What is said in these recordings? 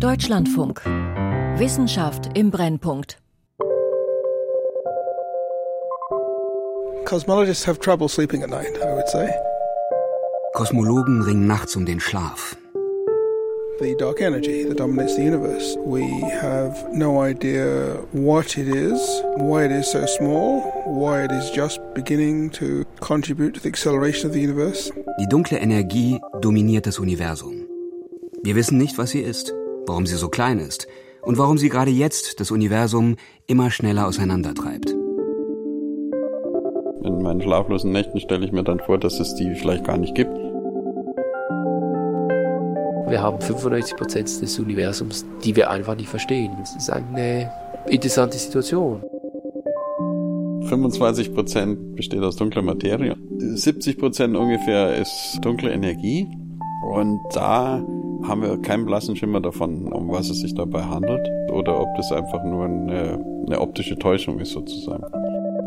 Deutschlandfunk. Wissenschaft im Brennpunkt. Cosmologists have trouble sleeping at night, I would say. Kosmologen ringen nachts um den Schlaf. The dark energy that dominates the universe. We have no idea what it is, why it is so small, why it is just beginning to contribute to the acceleration of the universe. Die dunkle Energie dominiert das Universum. Wir wissen nicht, was sie ist, warum sie so klein ist und warum sie gerade jetzt das Universum immer schneller auseinandertreibt. In meinen schlaflosen Nächten stelle ich mir dann vor, dass es die vielleicht gar nicht gibt. Wir haben 95 Prozent des Universums, die wir einfach nicht verstehen. Das ist eine interessante Situation. 25 Prozent besteht aus dunkler Materie. 70 Prozent ungefähr ist dunkle Energie. Und da haben wir keinen blassen Schimmer davon, um was es sich dabei handelt. Oder ob das einfach nur eine, eine optische Täuschung ist sozusagen.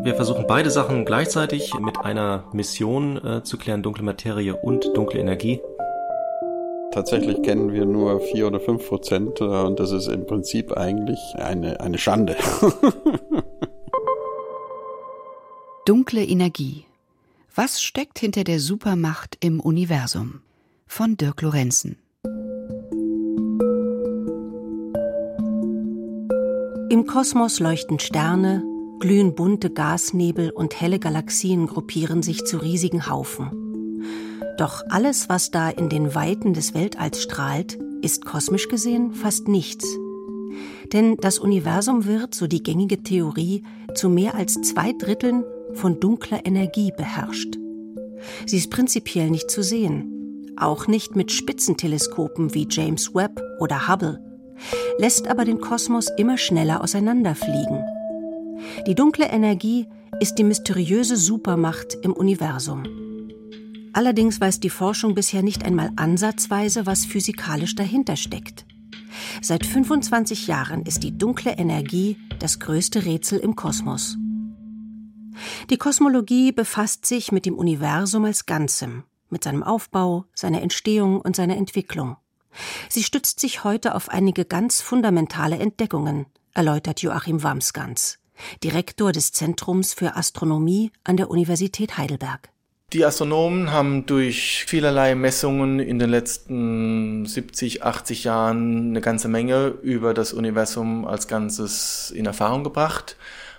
Wir versuchen beide Sachen gleichzeitig mit einer Mission äh, zu klären, dunkle Materie und dunkle Energie. Tatsächlich kennen wir nur vier oder fünf Prozent äh, und das ist im Prinzip eigentlich eine, eine Schande. Dunkle Energie. Was steckt hinter der Supermacht im Universum? Von Dirk Lorenzen. Im Kosmos leuchten Sterne, glühen bunte Gasnebel und helle Galaxien gruppieren sich zu riesigen Haufen. Doch alles, was da in den Weiten des Weltalls strahlt, ist kosmisch gesehen fast nichts. Denn das Universum wird, so die gängige Theorie, zu mehr als zwei Dritteln von dunkler Energie beherrscht. Sie ist prinzipiell nicht zu sehen, auch nicht mit Spitzenteleskopen wie James Webb oder Hubble, lässt aber den Kosmos immer schneller auseinanderfliegen. Die dunkle Energie ist die mysteriöse Supermacht im Universum. Allerdings weiß die Forschung bisher nicht einmal ansatzweise, was physikalisch dahinter steckt. Seit 25 Jahren ist die dunkle Energie das größte Rätsel im Kosmos. Die Kosmologie befasst sich mit dem Universum als Ganzem, mit seinem Aufbau, seiner Entstehung und seiner Entwicklung. Sie stützt sich heute auf einige ganz fundamentale Entdeckungen, erläutert Joachim Wamsgans. Direktor des Zentrums für Astronomie an der Universität Heidelberg. Die Astronomen haben durch vielerlei Messungen in den letzten 70, 80 Jahren eine ganze Menge über das Universum als Ganzes in Erfahrung gebracht.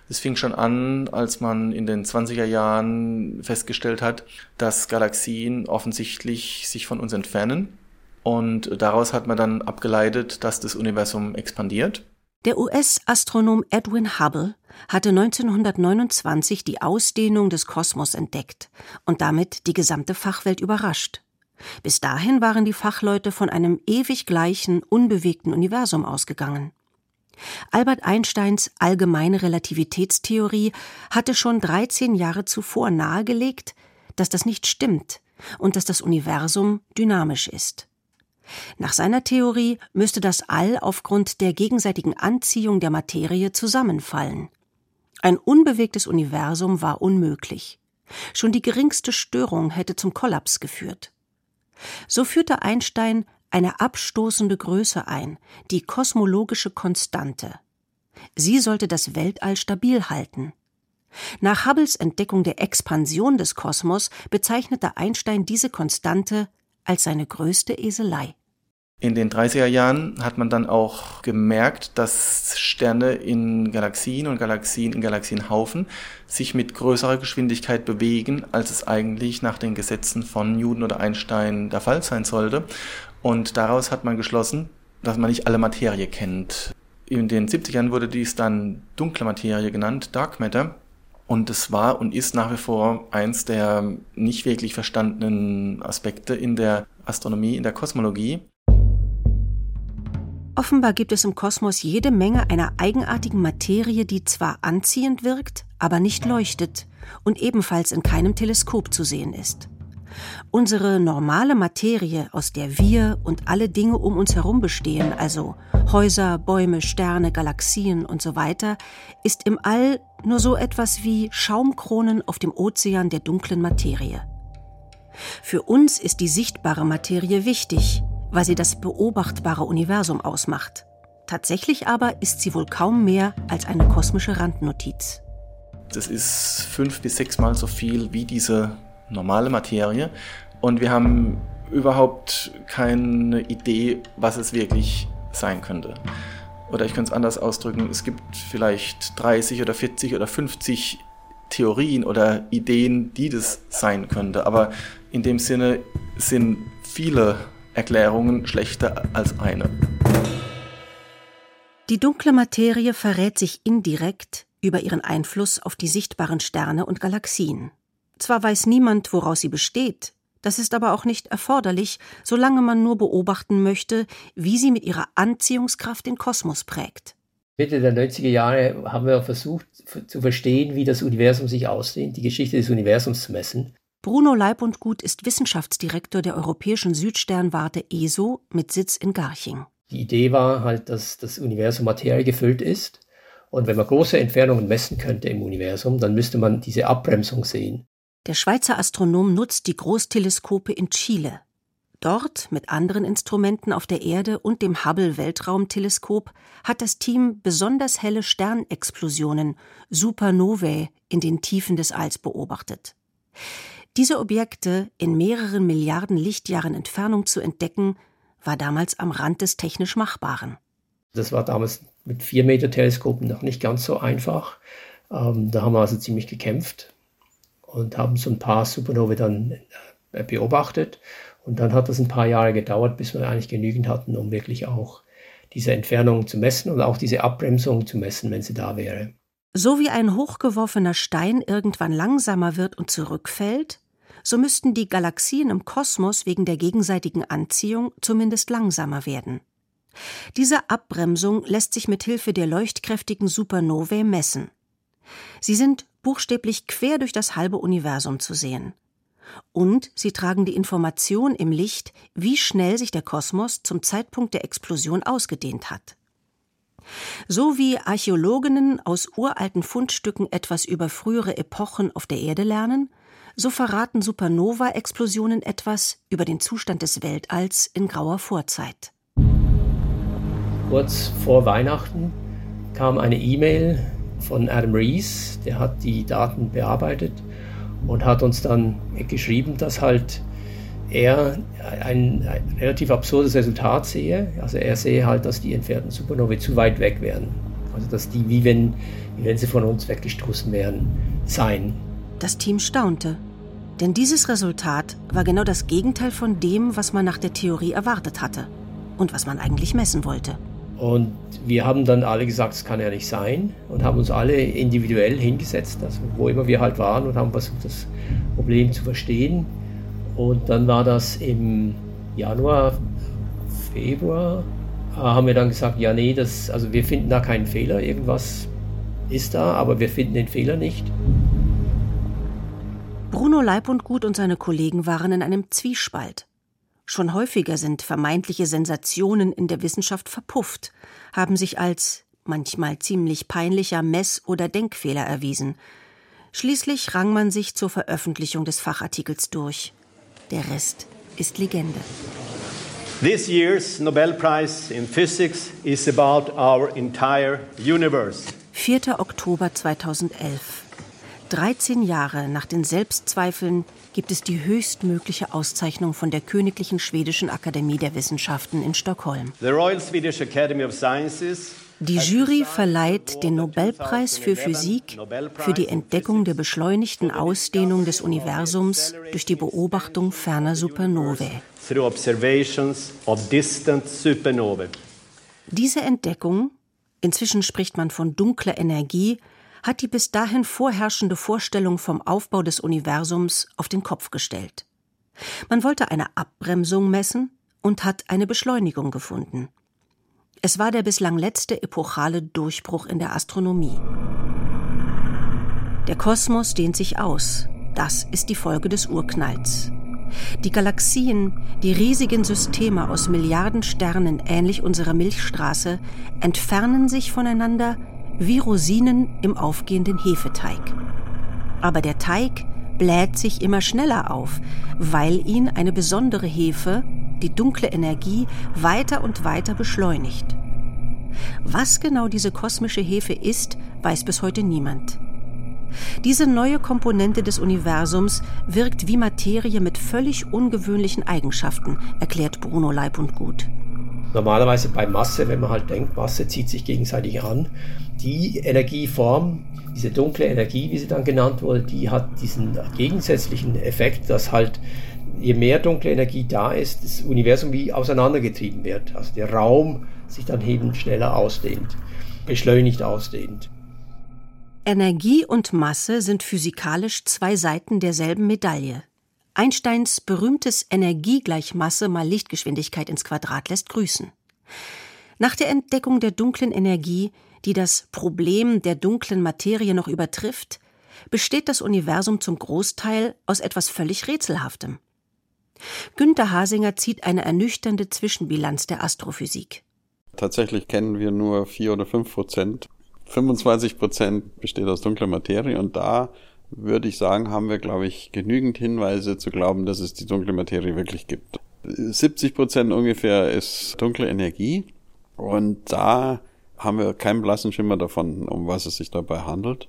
Es fing schon an, als man in den 20er Jahren festgestellt hat, dass Galaxien offensichtlich sich von uns entfernen. Und daraus hat man dann abgeleitet, dass das Universum expandiert. Der US-Astronom Edwin Hubble hatte 1929 die Ausdehnung des Kosmos entdeckt und damit die gesamte Fachwelt überrascht. Bis dahin waren die Fachleute von einem ewig gleichen, unbewegten Universum ausgegangen. Albert Einsteins allgemeine Relativitätstheorie hatte schon 13 Jahre zuvor nahegelegt, dass das nicht stimmt und dass das Universum dynamisch ist. Nach seiner Theorie müsste das All aufgrund der gegenseitigen Anziehung der Materie zusammenfallen. Ein unbewegtes Universum war unmöglich. Schon die geringste Störung hätte zum Kollaps geführt. So führte Einstein eine abstoßende Größe ein, die kosmologische Konstante. Sie sollte das Weltall stabil halten. Nach Hubbles Entdeckung der Expansion des Kosmos bezeichnete Einstein diese Konstante als seine größte Eselei. In den 30er Jahren hat man dann auch gemerkt, dass Sterne in Galaxien und Galaxien in Galaxienhaufen sich mit größerer Geschwindigkeit bewegen, als es eigentlich nach den Gesetzen von Newton oder Einstein der Fall sein sollte. Und daraus hat man geschlossen, dass man nicht alle Materie kennt. In den 70ern wurde dies dann dunkle Materie genannt, Dark Matter. Und es war und ist nach wie vor eins der nicht wirklich verstandenen Aspekte in der Astronomie, in der Kosmologie. Offenbar gibt es im Kosmos jede Menge einer eigenartigen Materie, die zwar anziehend wirkt, aber nicht leuchtet und ebenfalls in keinem Teleskop zu sehen ist. Unsere normale Materie, aus der wir und alle Dinge um uns herum bestehen, also Häuser, Bäume, Sterne, Galaxien und so weiter, ist im All nur so etwas wie Schaumkronen auf dem Ozean der dunklen Materie. Für uns ist die sichtbare Materie wichtig, weil sie das beobachtbare Universum ausmacht. Tatsächlich aber ist sie wohl kaum mehr als eine kosmische Randnotiz. Das ist fünf bis sechsmal so viel wie diese normale Materie. Und wir haben überhaupt keine Idee, was es wirklich sein könnte. Oder ich könnte es anders ausdrücken, es gibt vielleicht 30 oder 40 oder 50 Theorien oder Ideen, die das sein könnte. Aber in dem Sinne sind viele Erklärungen schlechter als eine. Die dunkle Materie verrät sich indirekt über ihren Einfluss auf die sichtbaren Sterne und Galaxien. Zwar weiß niemand, woraus sie besteht, das ist aber auch nicht erforderlich, solange man nur beobachten möchte, wie sie mit ihrer Anziehungskraft den Kosmos prägt. Mitte der 90er Jahre haben wir versucht zu verstehen, wie das Universum sich ausdehnt, die Geschichte des Universums zu messen. Bruno Leibundgut ist Wissenschaftsdirektor der Europäischen Südsternwarte ESO mit Sitz in Garching. Die Idee war halt, dass das Universum Materie gefüllt ist. Und wenn man große Entfernungen messen könnte im Universum, dann müsste man diese Abbremsung sehen. Der Schweizer Astronom nutzt die Großteleskope in Chile. Dort, mit anderen Instrumenten auf der Erde und dem Hubble Weltraumteleskop, hat das Team besonders helle Sternexplosionen, Supernovae, in den Tiefen des Alls beobachtet. Diese Objekte in mehreren Milliarden Lichtjahren Entfernung zu entdecken, war damals am Rand des technisch Machbaren. Das war damals mit 4 Meter Teleskopen noch nicht ganz so einfach. Ähm, da haben wir also ziemlich gekämpft und haben so ein paar Supernovae dann äh, beobachtet. Und dann hat das ein paar Jahre gedauert, bis wir eigentlich genügend hatten, um wirklich auch diese Entfernung zu messen und auch diese Abbremsung zu messen, wenn sie da wäre. So wie ein hochgeworfener Stein irgendwann langsamer wird und zurückfällt, so müssten die Galaxien im Kosmos wegen der gegenseitigen Anziehung zumindest langsamer werden. Diese Abbremsung lässt sich mit Hilfe der leuchtkräftigen Supernovae messen. Sie sind buchstäblich quer durch das halbe Universum zu sehen. Und sie tragen die Information im Licht, wie schnell sich der Kosmos zum Zeitpunkt der Explosion ausgedehnt hat. So wie Archäologinnen aus uralten Fundstücken etwas über frühere Epochen auf der Erde lernen, so verraten Supernova-Explosionen etwas über den Zustand des Weltalls in grauer Vorzeit. Kurz vor Weihnachten kam eine E-Mail von Adam Rees, der hat die Daten bearbeitet und hat uns dann geschrieben, dass halt er ein, ein, relativ absurdes Resultat sehe. Also er sehe halt, dass die entfernten Supernovae zu weit weg wären. Also dass die, wie wenn, wie wenn sie von uns weggestoßen wären, seien. Das Team staunte. Denn dieses Resultat war genau das Gegenteil von dem, was man nach der Theorie erwartet hatte und was man eigentlich messen wollte. Und wir haben dann alle gesagt, es kann ja nicht sein und haben uns alle individuell hingesetzt, also wo immer wir halt waren und haben versucht, das Problem zu verstehen. Und dann war das im Januar, Februar, äh, haben wir dann gesagt, ja nee, das, also wir finden da keinen Fehler, irgendwas ist da, aber wir finden den Fehler nicht. Bruno Leibundgut und seine Kollegen waren in einem Zwiespalt. Schon häufiger sind vermeintliche Sensationen in der Wissenschaft verpufft, haben sich als manchmal ziemlich peinlicher Mess- oder Denkfehler erwiesen. Schließlich rang man sich zur Veröffentlichung des Fachartikels durch. Der Rest ist Legende. This year's Nobel Prize in Physics is about our entire universe. 4. Oktober 2011. 13 Jahre nach den Selbstzweifeln gibt es die höchstmögliche Auszeichnung von der Königlichen Schwedischen Akademie der Wissenschaften in Stockholm. Die Jury verleiht den Nobelpreis für Physik für die Entdeckung der beschleunigten Ausdehnung des Universums durch die Beobachtung ferner Supernovae. Diese Entdeckung, inzwischen spricht man von dunkler Energie, hat die bis dahin vorherrschende Vorstellung vom Aufbau des Universums auf den Kopf gestellt. Man wollte eine Abbremsung messen und hat eine Beschleunigung gefunden. Es war der bislang letzte epochale Durchbruch in der Astronomie. Der Kosmos dehnt sich aus. Das ist die Folge des Urknalls. Die Galaxien, die riesigen Systeme aus Milliarden Sternen ähnlich unserer Milchstraße, entfernen sich voneinander wie Rosinen im aufgehenden Hefeteig. Aber der Teig bläht sich immer schneller auf, weil ihn eine besondere Hefe, die dunkle Energie weiter und weiter beschleunigt. Was genau diese kosmische Hefe ist, weiß bis heute niemand. Diese neue Komponente des Universums wirkt wie Materie mit völlig ungewöhnlichen Eigenschaften, erklärt Bruno Leib und Gut. Normalerweise bei Masse, wenn man halt denkt, Masse zieht sich gegenseitig an, die Energieform, diese dunkle Energie, wie sie dann genannt wurde, die hat diesen gegensätzlichen Effekt, dass halt je mehr dunkle Energie da ist, das Universum wie auseinandergetrieben wird. Also der Raum sich dann eben schneller ausdehnt, beschleunigt ausdehnt. Energie und Masse sind physikalisch zwei Seiten derselben Medaille. Einsteins berühmtes Energie gleich Masse mal Lichtgeschwindigkeit ins Quadrat lässt grüßen. Nach der Entdeckung der dunklen Energie, die das Problem der dunklen Materie noch übertrifft, besteht das Universum zum Großteil aus etwas völlig Rätselhaftem. Günter Hasinger zieht eine ernüchternde Zwischenbilanz der Astrophysik. Tatsächlich kennen wir nur vier oder fünf Prozent 25 Prozent besteht aus dunkler Materie und da würde ich sagen, haben wir, glaube ich, genügend Hinweise zu glauben, dass es die dunkle Materie wirklich gibt. 70 Prozent ungefähr ist dunkle Energie und da haben wir keinen blassen Schimmer davon, um was es sich dabei handelt.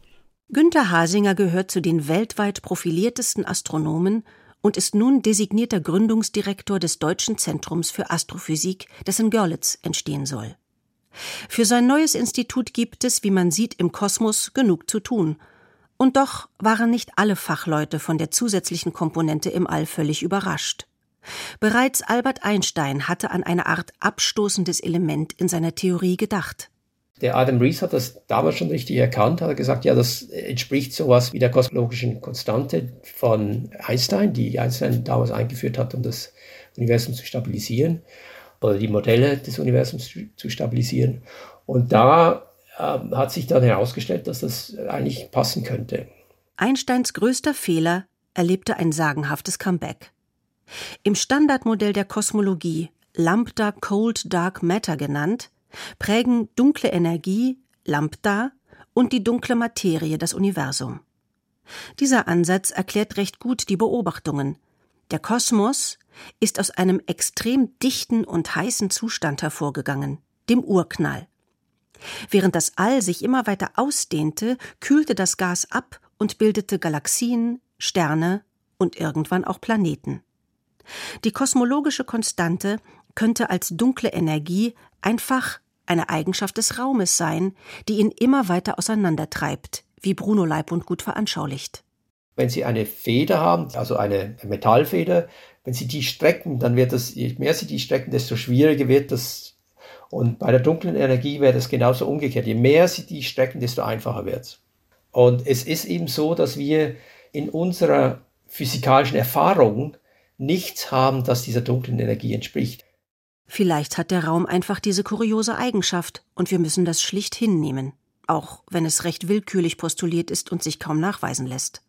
Günter Hasinger gehört zu den weltweit profiliertesten Astronomen und ist nun designierter Gründungsdirektor des Deutschen Zentrums für Astrophysik, das in Görlitz entstehen soll. Für sein neues Institut gibt es, wie man sieht, im Kosmos genug zu tun. Und doch waren nicht alle Fachleute von der zusätzlichen Komponente im All völlig überrascht. Bereits Albert Einstein hatte an eine Art abstoßendes Element in seiner Theorie gedacht. Der Adam Rees hat das damals schon richtig erkannt, hat gesagt, ja, das entspricht sowas wie der kosmologischen Konstante von Einstein, die Einstein damals eingeführt hat, um das Universum zu stabilisieren oder die Modelle des Universums zu stabilisieren. Und da äh, hat sich dann herausgestellt, dass das eigentlich passen könnte. Einsteins größter Fehler erlebte ein sagenhaftes Comeback. Im Standardmodell der Kosmologie, Lambda Cold Dark Matter genannt, prägen dunkle Energie, Lambda, und die dunkle Materie das Universum. Dieser Ansatz erklärt recht gut die Beobachtungen. Der Kosmos ist aus einem extrem dichten und heißen Zustand hervorgegangen, dem Urknall. Während das All sich immer weiter ausdehnte, kühlte das Gas ab und bildete Galaxien, Sterne und irgendwann auch Planeten. Die kosmologische Konstante könnte als dunkle Energie einfach eine Eigenschaft des Raumes sein, die ihn immer weiter auseinandertreibt, wie Bruno Leib und gut veranschaulicht. Wenn Sie eine Feder haben, also eine Metallfeder, wenn Sie die strecken, dann wird das, je mehr Sie die strecken, desto schwieriger wird das. Und bei der dunklen Energie wäre das genauso umgekehrt. Je mehr Sie die strecken, desto einfacher wird es. Und es ist eben so, dass wir in unserer physikalischen Erfahrung nichts haben, das dieser dunklen Energie entspricht. Vielleicht hat der Raum einfach diese kuriose Eigenschaft und wir müssen das schlicht hinnehmen, auch wenn es recht willkürlich postuliert ist und sich kaum nachweisen lässt.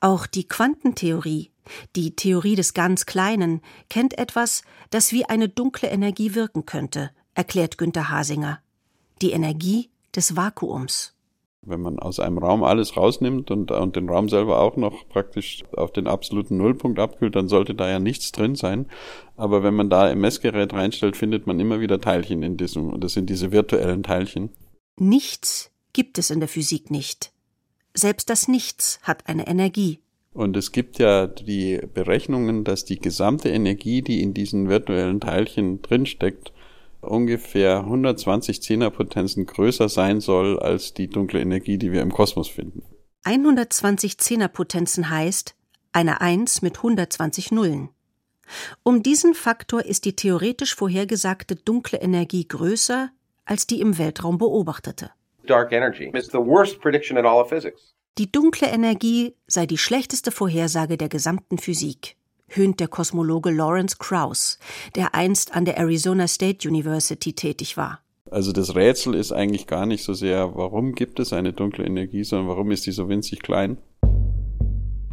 Auch die Quantentheorie, die Theorie des ganz Kleinen, kennt etwas, das wie eine dunkle Energie wirken könnte, erklärt Günter Hasinger. Die Energie des Vakuums. Wenn man aus einem Raum alles rausnimmt und, und den Raum selber auch noch praktisch auf den absoluten Nullpunkt abkühlt, dann sollte da ja nichts drin sein. Aber wenn man da ein Messgerät reinstellt, findet man immer wieder Teilchen in diesem, das sind diese virtuellen Teilchen. Nichts gibt es in der Physik nicht. Selbst das Nichts hat eine Energie. Und es gibt ja die Berechnungen, dass die gesamte Energie, die in diesen virtuellen Teilchen drinsteckt, ungefähr 120 Zehnerpotenzen größer sein soll als die dunkle Energie, die wir im Kosmos finden. 120 Zehnerpotenzen heißt eine 1 mit 120 Nullen. Um diesen Faktor ist die theoretisch vorhergesagte dunkle Energie größer als die im Weltraum beobachtete dark energy. It's the worst prediction in all of physics. Die dunkle Energie sei die schlechteste Vorhersage der gesamten Physik, höhnt der Kosmologe Lawrence Krauss, der einst an der Arizona State University tätig war. Also das Rätsel ist eigentlich gar nicht so sehr, warum gibt es eine dunkle Energie, sondern warum ist die so winzig klein?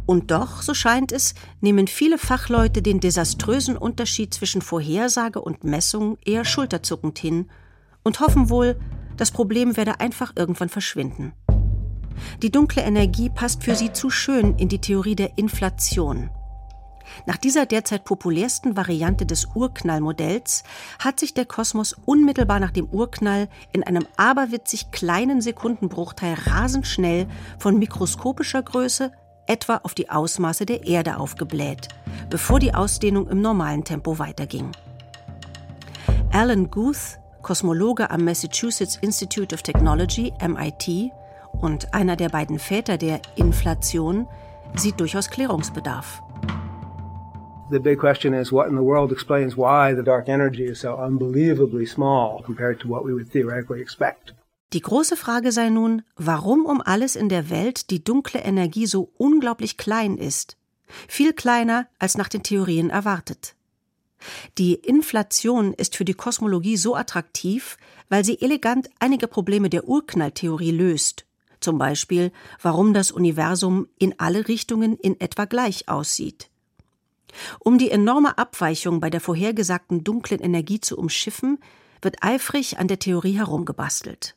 Und doch, so scheint es, nehmen viele Fachleute den desaströsen Unterschied zwischen Vorhersage und Messung eher schulterzuckend hin und hoffen wohl, das Problem werde einfach irgendwann verschwinden. Die dunkle Energie passt für sie zu schön in die Theorie der Inflation. Nach dieser derzeit populärsten Variante des Urknallmodells hat sich der Kosmos unmittelbar nach dem Urknall in einem aberwitzig kleinen Sekundenbruchteil rasend schnell von mikroskopischer Größe etwa auf die Ausmaße der Erde aufgebläht, bevor die Ausdehnung im normalen Tempo weiterging. Alan Guth, Kosmologe am Massachusetts Institute of Technology, MIT, und einer der beiden Väter der Inflation, sieht durchaus Klärungsbedarf. The big question is what in the world explains why the dark energy is so unbelievably small compared to what we would theoretically expect. Die große Frage sei nun, warum um alles in der Welt die dunkle Energie so unglaublich klein ist. Viel kleiner als nach den Theorien erwartet. Die Inflation ist für die Kosmologie so attraktiv, weil sie elegant einige Probleme der Urknalltheorie löst. Zum Beispiel, warum das Universum in alle Richtungen in etwa gleich aussieht. Um die enorme Abweichung bei der vorhergesagten dunklen Energie zu umschiffen, wird eifrig an der Theorie herumgebastelt.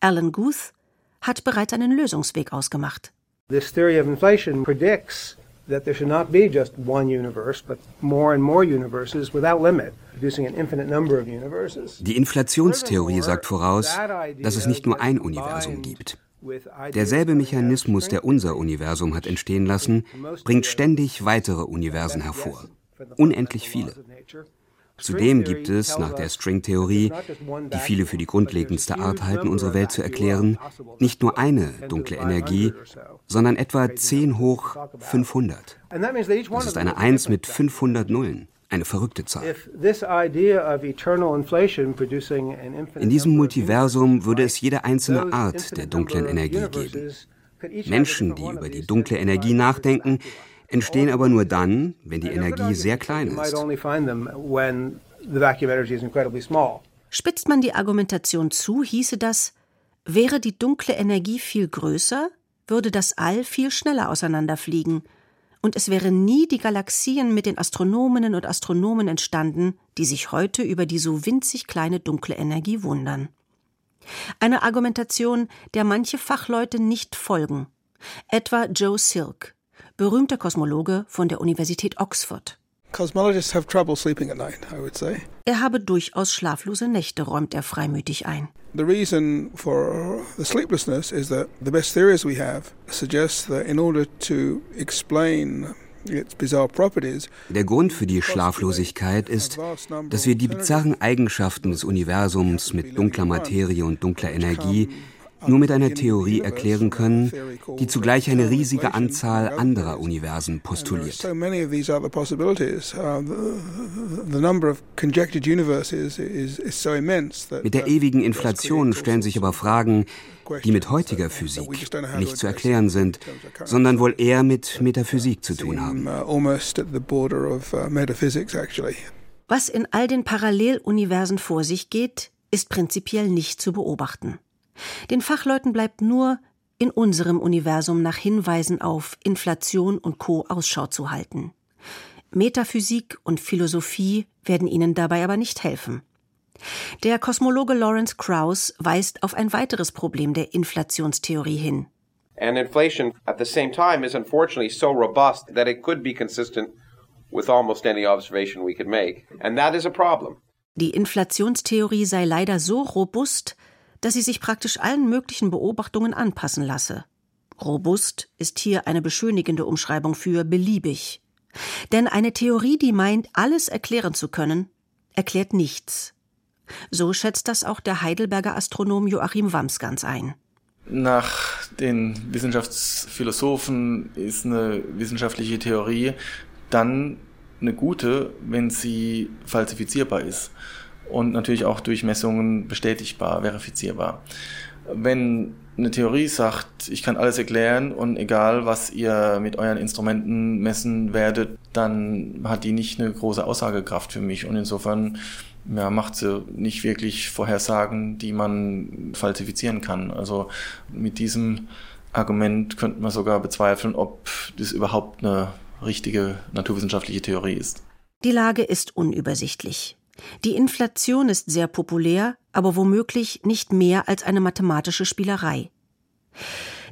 Alan Guth hat bereits einen Lösungsweg ausgemacht. This theory of inflation predicts that there should not be just one universe, but more and more universes without limit, producing an infinite number of universes. Die Inflationstheorie sagt voraus, dass es nicht nur ein Universum gibt. Derselbe Mechanismus, der unser Universum hat entstehen lassen, bringt ständig weitere Universen hervor. Unendlich viele. Zudem gibt es, nach der String-Theorie, die viele für die grundlegendste Art halten, unsere Welt zu erklären, nicht nur eine dunkle Energie, sondern etwa 10 hoch 500. Das ist eine 1 mit 500 Nullen. Eine verrückte Zahl. In diesem Multiversum würde es jede einzelne Art der dunklen Energie geben. Menschen, die über die dunkle Energie nachdenken, entstehen aber nur dann, wenn die Energie sehr klein ist. Spitzt man die Argumentation zu, hieße das, wäre die dunkle Energie viel größer, würde das All viel schneller auseinanderfliegen – und es wären nie die Galaxien mit den Astronominnen und Astronomen entstanden, die sich heute über die so winzig kleine dunkle Energie wundern. Eine Argumentation, der manche Fachleute nicht folgen, etwa Joe Silk, berühmter Kosmologe von der Universität Oxford. Cosmologists have trouble sleeping at night, I would say. Er habe durchaus schlaflose Nächte, räumt er freimütig ein. The reason for the sleeplessness is that the best theories we have suggest that in order to explain der Grund für die Schlaflosigkeit ist, dass wir die bizarren Eigenschaften des Universums mit dunkler Materie und dunkler Energie nur mit einer Theorie erklären können, die zugleich eine riesige Anzahl anderer Universen postuliert. Uh, mit der ewigen Inflation stellen sich aber Fragen, die mit heutiger Physik nicht zu erklären sind, sondern wohl eher mit Metaphysik zu tun haben. Uh, uh, Was in all den Paralleluniversen vor sich geht, ist prinzipiell nicht zu beobachten. Den Fachleuten bleibt nur, in unserem Universum nach Hinweisen auf Inflation und Co. Ausschau zu halten. Metaphysik und Philosophie werden ihnen dabei aber nicht helfen. Der Kosmologe Lawrence Krauss weist auf ein weiteres Problem der Inflationstheorie hin. And inflation at the same time is unfortunately so robust that it could be consistent with almost any observation we could make. And that is a problem. Die Inflationstheorie sei leider so robust, dass sie sich praktisch allen möglichen Beobachtungen anpassen lasse. Robust ist hier eine beschönigende Umschreibung für beliebig. Denn eine Theorie, die meint, alles erklären zu können, erklärt nichts. So schätzt das auch der Heidelberger Astronom Joachim Wamsgans ein. Nach den Wissenschaftsphilosophen ist eine wissenschaftliche Theorie dann eine gute, wenn sie falsifizierbar ist und natürlich auch durch Messungen bestätigbar, verifizierbar. Wenn eine Theorie sagt, ich kann alles erklären und egal, was ihr mit euren Instrumenten messen werdet, dann hat die nicht eine große Aussagekraft für mich und insofern ja, macht sie nicht wirklich Vorhersagen, die man falsifizieren kann. Also mit diesem Argument könnte man sogar bezweifeln, ob das überhaupt eine richtige naturwissenschaftliche Theorie ist. Die Lage ist unübersichtlich. Die Inflation ist sehr populär, aber womöglich nicht mehr als eine mathematische Spielerei.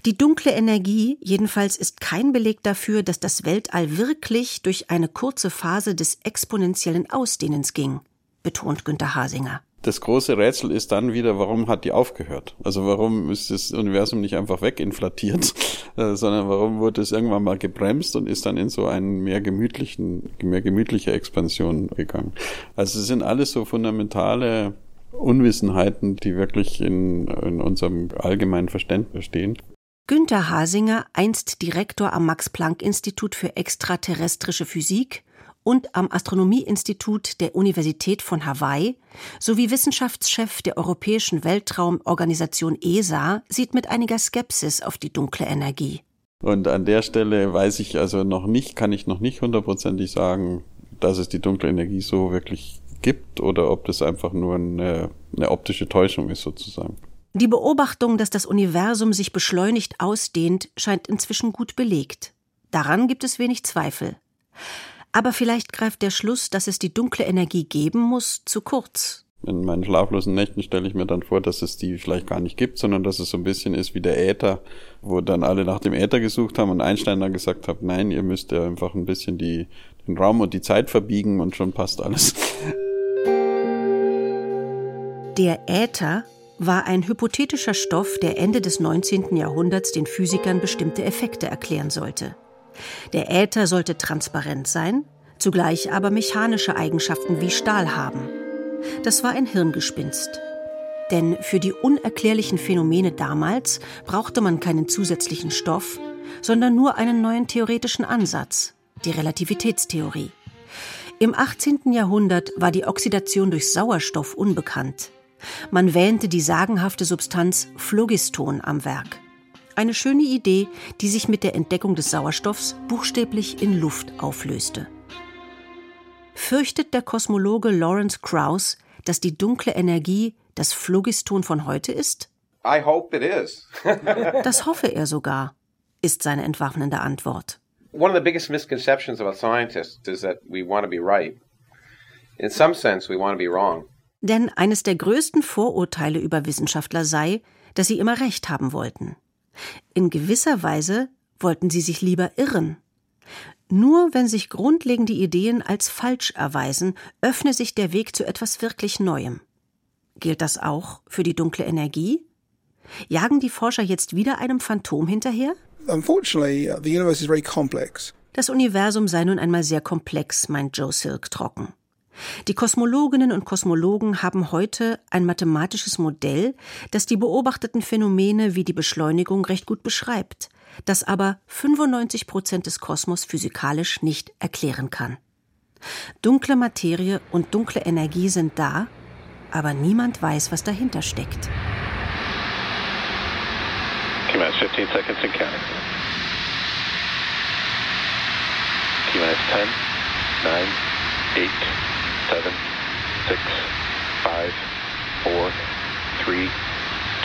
Die dunkle Energie jedenfalls ist kein Beleg dafür, dass das Weltall wirklich durch eine kurze Phase des exponentiellen Ausdehnens ging, betont Günter Hasinger. Das große Rätsel ist dann wieder, warum hat die aufgehört? Also warum ist das Universum nicht einfach weginflatiert, äh, sondern warum wurde es irgendwann mal gebremst und ist dann in so einen mehr gemütlichen, mehr gemütliche Expansion gegangen? Also es sind alles so fundamentale Unwissenheiten, die wirklich in, in unserem allgemeinen Verständnis stehen. Günter Hasinger, einst Direktor am Max-Planck-Institut für extraterrestrische Physik und am Astronomieinstitut der Universität von Hawaii sowie Wissenschaftschef der Europäischen Weltraumorganisation ESA, sieht mit einiger Skepsis auf die dunkle Energie. Und an der Stelle weiß ich also noch nicht, kann ich noch nicht hundertprozentig sagen, dass es die dunkle Energie so wirklich gibt oder ob das einfach nur eine, eine optische Täuschung ist sozusagen. Die Beobachtung, dass das Universum sich beschleunigt ausdehnt, scheint inzwischen gut belegt. Daran gibt es wenig Zweifel. Aber vielleicht greift der Schluss, dass es die dunkle Energie geben muss, zu kurz. In meinen schlaflosen Nächten stelle ich mir dann vor, dass es die vielleicht gar nicht gibt, sondern dass es so ein bisschen ist wie der Äther, wo dann alle nach dem Äther gesucht haben und Einstein dann gesagt hat, nein, ihr müsst ja einfach ein bisschen die, den Raum und die Zeit verbiegen und schon passt alles. Der Äther war ein hypothetischer Stoff, der Ende des 19. Jahrhunderts den Physikern bestimmte Effekte erklären sollte. Der Äther sollte transparent sein, zugleich aber mechanische Eigenschaften wie Stahl haben. Das war ein Hirngespinst. Denn für die unerklärlichen Phänomene damals brauchte man keinen zusätzlichen Stoff, sondern nur einen neuen theoretischen Ansatz, die Relativitätstheorie. Im 18. Jahrhundert war die Oxidation durch Sauerstoff unbekannt. Man wähnte die sagenhafte Substanz Phlogiston am Werk. Eine schöne Idee, die sich mit der Entdeckung des Sauerstoffs buchstäblich in Luft auflöste. Fürchtet der Kosmologe Lawrence Krauss, dass die dunkle Energie das Phlogiston von heute ist? I hope it is. das hoffe er sogar, ist seine entwaffnende Antwort. One of the biggest misconceptions about scientists is that we want to be right. In some sense, we want to be wrong. Denn eines der größten Vorurteile über Wissenschaftler sei, dass sie immer recht haben wollten. In gewisser Weise wollten sie sich lieber irren. Nur wenn sich grundlegende Ideen als falsch erweisen, öffne sich der Weg zu etwas wirklich Neuem. Gilt das auch für die dunkle Energie? Jagen die Forscher jetzt wieder einem Phantom hinterher? Das Universum sei nun einmal sehr komplex, meint Joe Silk trocken. Die Kosmologinnen und Kosmologen haben heute ein mathematisches Modell, das die beobachteten Phänomene wie die Beschleunigung recht gut beschreibt, das aber 95 Prozent des Kosmos physikalisch nicht erklären kann. Dunkle Materie und dunkle Energie sind da, aber niemand weiß, was dahinter steckt. T-minus 15 seconds and counting. T-minus 10, 9, 8, seven, six, five, four, three,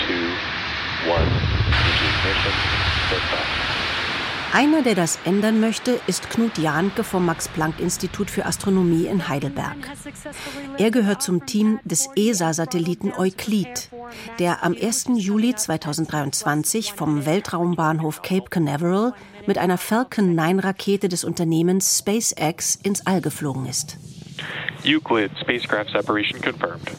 two, one. Ignition, Einer, der das ändern möchte, ist Knut Jahnke vom Max-Planck-Institut für Astronomie in Heidelberg. Er gehört zum Team des ESA-Satelliten Euclid, der am 1. Juli 2023 vom Weltraumbahnhof Cape Canaveral mit einer Falcon 9-Rakete des Unternehmens SpaceX ins All geflogen ist. Euclid spacecraft separation confirmed.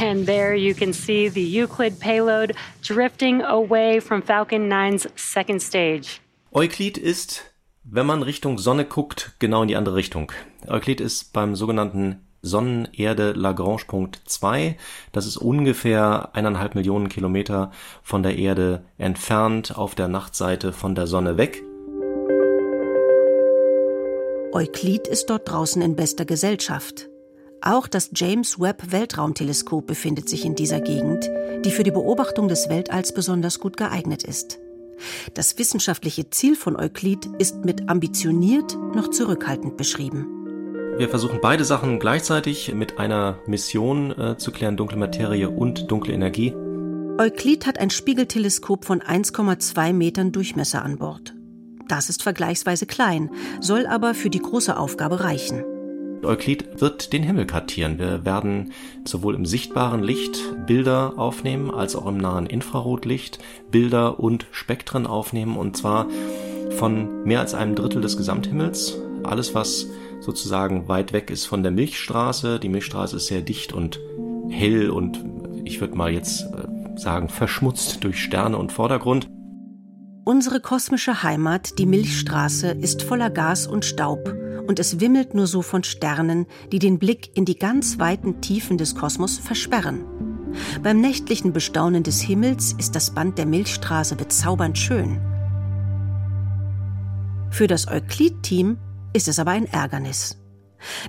And there you can see the Euclid payload drifting away from Falcon 9's second stage. Euclid ist, wenn man Richtung Sonne guckt, genau in die andere Richtung. Euclid ist beim sogenannten Sonnen-Erde-Lagrange-Punkt 2. Das ist ungefähr eineinhalb Millionen Kilometer von der Erde entfernt auf der Nachtseite von der Sonne weg. Euklid ist dort draußen in bester Gesellschaft. Auch das James Webb Weltraumteleskop befindet sich in dieser Gegend, die für die Beobachtung des Weltalls besonders gut geeignet ist. Das wissenschaftliche Ziel von Euklid ist mit ambitioniert noch zurückhaltend beschrieben. Wir versuchen beide Sachen gleichzeitig mit einer Mission äh, zu klären, dunkle Materie und dunkle Energie. Euklid hat ein Spiegelteleskop von 1,2 Metern Durchmesser an Bord. Das ist vergleichsweise klein, soll aber für die große Aufgabe reichen. Euklid wird den Himmel kartieren. Wir werden sowohl im sichtbaren Licht Bilder aufnehmen, als auch im nahen Infrarotlicht Bilder und Spektren aufnehmen, und zwar von mehr als einem Drittel des Gesamthimmels. Alles, was sozusagen weit weg ist von der Milchstraße. Die Milchstraße ist sehr dicht und hell und ich würde mal jetzt äh, sagen verschmutzt durch Sterne und Vordergrund. Unsere kosmische Heimat, die Milchstraße, ist voller Gas und Staub und es wimmelt nur so von Sternen, die den Blick in die ganz weiten Tiefen des Kosmos versperren. Beim nächtlichen Bestaunen des Himmels ist das Band der Milchstraße bezaubernd schön. Für das Euklid-Team ist es aber ein Ärgernis.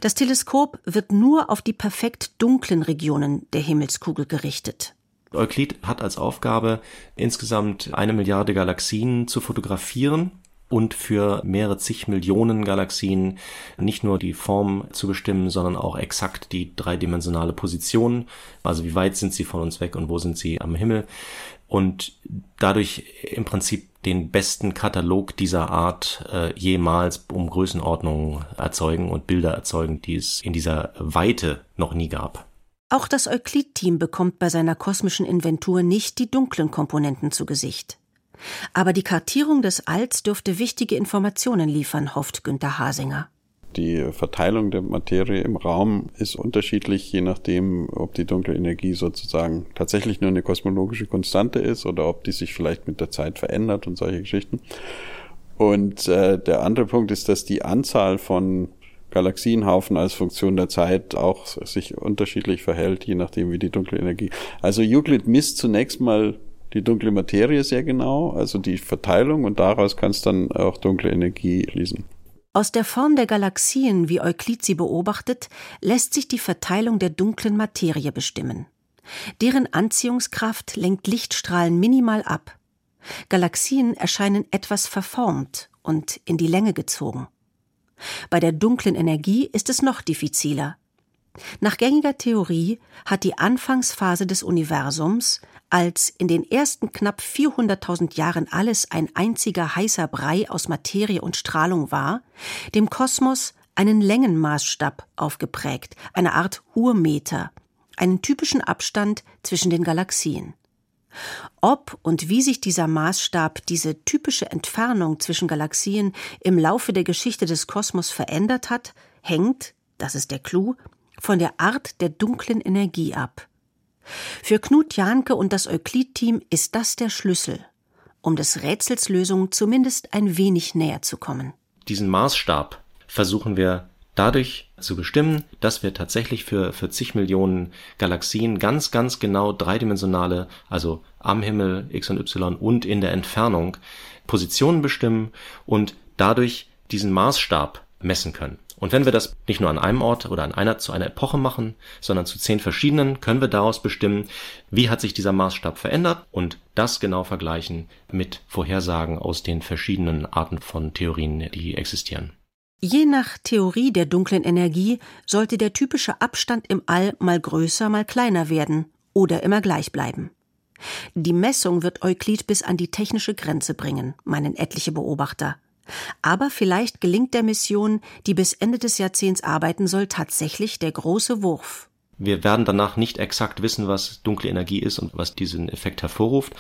Das Teleskop wird nur auf die perfekt dunklen Regionen der Himmelskugel gerichtet. Euklid hat als Aufgabe, insgesamt eine Milliarde Galaxien zu fotografieren und für mehrere zig Millionen Galaxien nicht nur die Form zu bestimmen, sondern auch exakt die dreidimensionale Position, also wie weit sind sie von uns weg und wo sind sie am Himmel und dadurch im Prinzip den besten Katalog dieser Art äh, jemals um Größenordnungen erzeugen und Bilder erzeugen, die es in dieser Weite noch nie gab. Auch das Euklid-Team bekommt bei seiner kosmischen Inventur nicht die dunklen Komponenten zu Gesicht. Aber die Kartierung des Alls dürfte wichtige Informationen liefern, hofft Günter Hasinger. Die Verteilung der Materie im Raum ist unterschiedlich, je nachdem, ob die dunkle Energie sozusagen tatsächlich nur eine kosmologische Konstante ist oder ob die sich vielleicht mit der Zeit verändert und solche Geschichten. Und äh, der andere Punkt ist, dass die Anzahl von Galaxienhaufen als Funktion der Zeit auch sich unterschiedlich verhält, je nachdem wie die dunkle Energie. Also Euclid misst zunächst mal die dunkle Materie sehr genau, also die Verteilung und daraus kann es dann auch dunkle Energie schließen. Aus der Form der Galaxien, wie Euklid sie beobachtet, lässt sich die Verteilung der dunklen Materie bestimmen. Deren Anziehungskraft lenkt Lichtstrahlen minimal ab. Galaxien erscheinen etwas verformt und in die Länge gezogen. Bei der dunklen Energie ist es noch diffiziler. Nach gängiger Theorie hat die Anfangsphase des Universums, als in den ersten knapp 400.000 Jahren alles ein einziger heißer Brei aus Materie und Strahlung war, dem Kosmos einen Längenmaßstab aufgeprägt, eine Art Urmeter, einen typischen Abstand zwischen den Galaxien. Ob und wie sich dieser Maßstab, diese typische Entfernung zwischen Galaxien im Laufe der Geschichte des Kosmos verändert hat, hängt, das ist der Clou, von der Art der dunklen Energie ab. Für Knut Jahnke und das Euklid-Team ist das der Schlüssel, um des Rätsels Lösung zumindest ein wenig näher zu kommen. Diesen Maßstab versuchen wir dadurch zu bestimmen, dass wir tatsächlich für, für zig Millionen Galaxien ganz, ganz genau dreidimensionale, also am Himmel X und Y und in der Entfernung Positionen bestimmen und dadurch diesen Maßstab messen können. Und wenn wir das nicht nur an einem Ort oder an einer zu einer Epoche machen, sondern zu zehn verschiedenen, können wir daraus bestimmen, wie hat sich dieser Maßstab verändert und das genau vergleichen mit Vorhersagen aus den verschiedenen Arten von Theorien, die existieren. Je nach Theorie der dunklen Energie sollte der typische Abstand im All mal größer, mal kleiner werden oder immer gleich bleiben. Die Messung wird Euklid bis an die technische Grenze bringen, meinen etliche Beobachter. Aber vielleicht gelingt der Mission, die bis Ende des Jahrzehnts arbeiten soll, tatsächlich der große Wurf. Wir werden danach nicht exakt wissen, was dunkle Energie ist und was diesen Effekt hervorruft,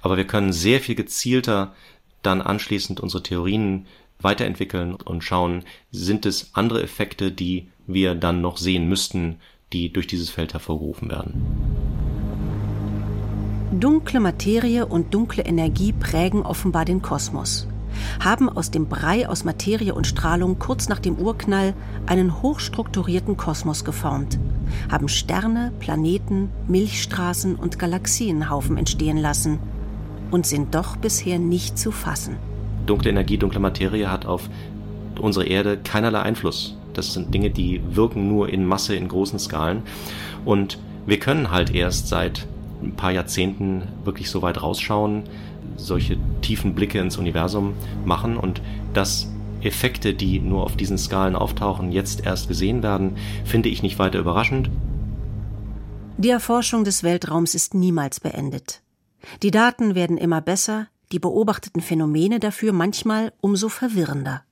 aber wir können sehr viel gezielter dann anschließend unsere Theorien weiterentwickeln und schauen, sind es andere Effekte, die wir dann noch sehen müssten, die durch dieses Feld hervorgerufen werden. Dunkle Materie und dunkle Energie prägen offenbar den Kosmos haben aus dem Brei aus Materie und Strahlung kurz nach dem Urknall einen hochstrukturierten Kosmos geformt, haben Sterne, Planeten, Milchstraßen und Galaxienhaufen entstehen lassen und sind doch bisher nicht zu fassen. Dunkle Energie, dunkle Materie hat auf unsere Erde keinerlei Einfluss. Das sind Dinge, die wirken nur in Masse, in großen Skalen. Und wir können halt erst seit ein paar Jahrzehnten wirklich so weit rausschauen, solche tiefen Blicke ins Universum machen und dass Effekte, die nur auf diesen Skalen auftauchen, jetzt erst gesehen werden, finde ich nicht weiter überraschend. Die Erforschung des Weltraums ist niemals beendet. Die Daten werden immer besser, die beobachteten Phänomene dafür manchmal umso verwirrender.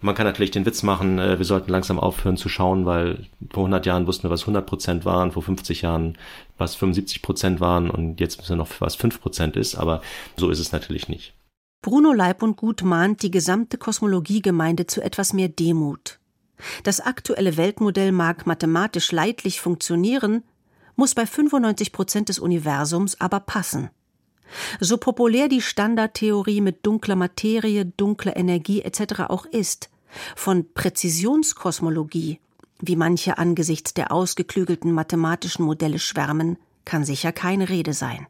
Man kann natürlich den Witz machen, äh, wir sollten langsam aufhören zu schauen, weil vor 100 Jahren wussten wir, was 100 Prozent waren, vor 50 Jahren was 75 Prozent waren und jetzt wissen wir noch, was 5 Prozent ist, aber so ist es natürlich nicht. Bruno Leib und Gut mahnt die gesamte Kosmologiegemeinde zu etwas mehr Demut. Das aktuelle Weltmodell mag mathematisch leidlich funktionieren, muss bei 95 Prozent des Universums aber passen. So populär die Standardtheorie mit dunkler Materie, dunkler Energie etc. auch ist, von Präzisionskosmologie, wie manche angesichts der ausgeklügelten mathematischen Modelle schwärmen, kann sicher keine Rede sein.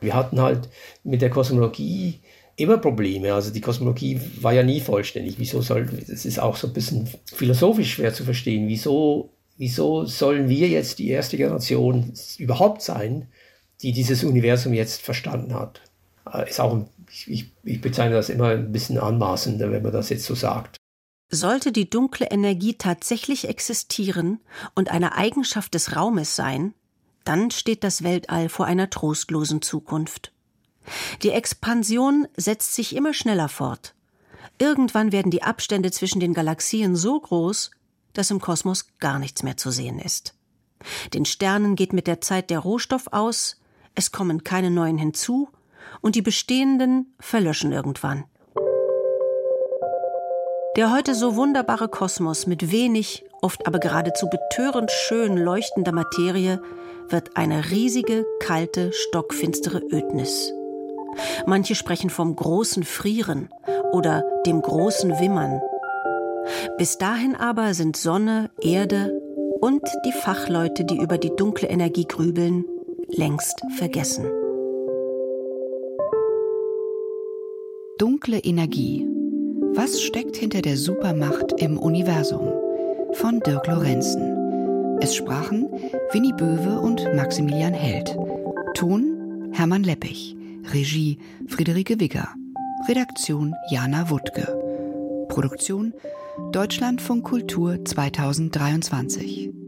Wir hatten halt mit der Kosmologie immer Probleme. Also die Kosmologie war ja nie vollständig. Wieso soll, das ist auch so ein bisschen philosophisch schwer zu verstehen. Wieso, wieso sollen wir jetzt die erste Generation überhaupt sein, die dieses Universum jetzt verstanden hat. Äh, ist auch, ich, ich bezeichne das immer ein bisschen anmaßender, wenn man das jetzt so sagt. Sollte die dunkle Energie tatsächlich existieren und eine Eigenschaft des Raumes sein, dann steht das Weltall vor einer trostlosen Zukunft. Die Expansion setzt sich immer schneller fort. Irgendwann werden die Abstände zwischen den Galaxien so groß, dass im Kosmos gar nichts mehr zu sehen ist. Den Sternen geht mit der Zeit der Rohstoff aus, es kommen keine neuen hinzu und die bestehenden verlöschen irgendwann. Der heute so wunderbare Kosmos mit wenig, oft aber geradezu betörend schön leuchtender Materie wird eine riesige, kalte, stockfinstere Ödnis. Manche sprechen vom großen Frieren oder dem großen Wimmern. Bis dahin aber sind Sonne, Erde und die Fachleute, die über die dunkle Energie grübeln, längst vergessen. Dunkle Energie. Was steckt hinter der Supermacht im Universum? Von Dirk Lorenzen. Es sprachen Winnie Böwe und Maximilian Held. Ton Hermann Leppich. Regie Friederike Wigger. Redaktion Jana Wuttke. Produktion Deutschlandfunk Kultur 2023.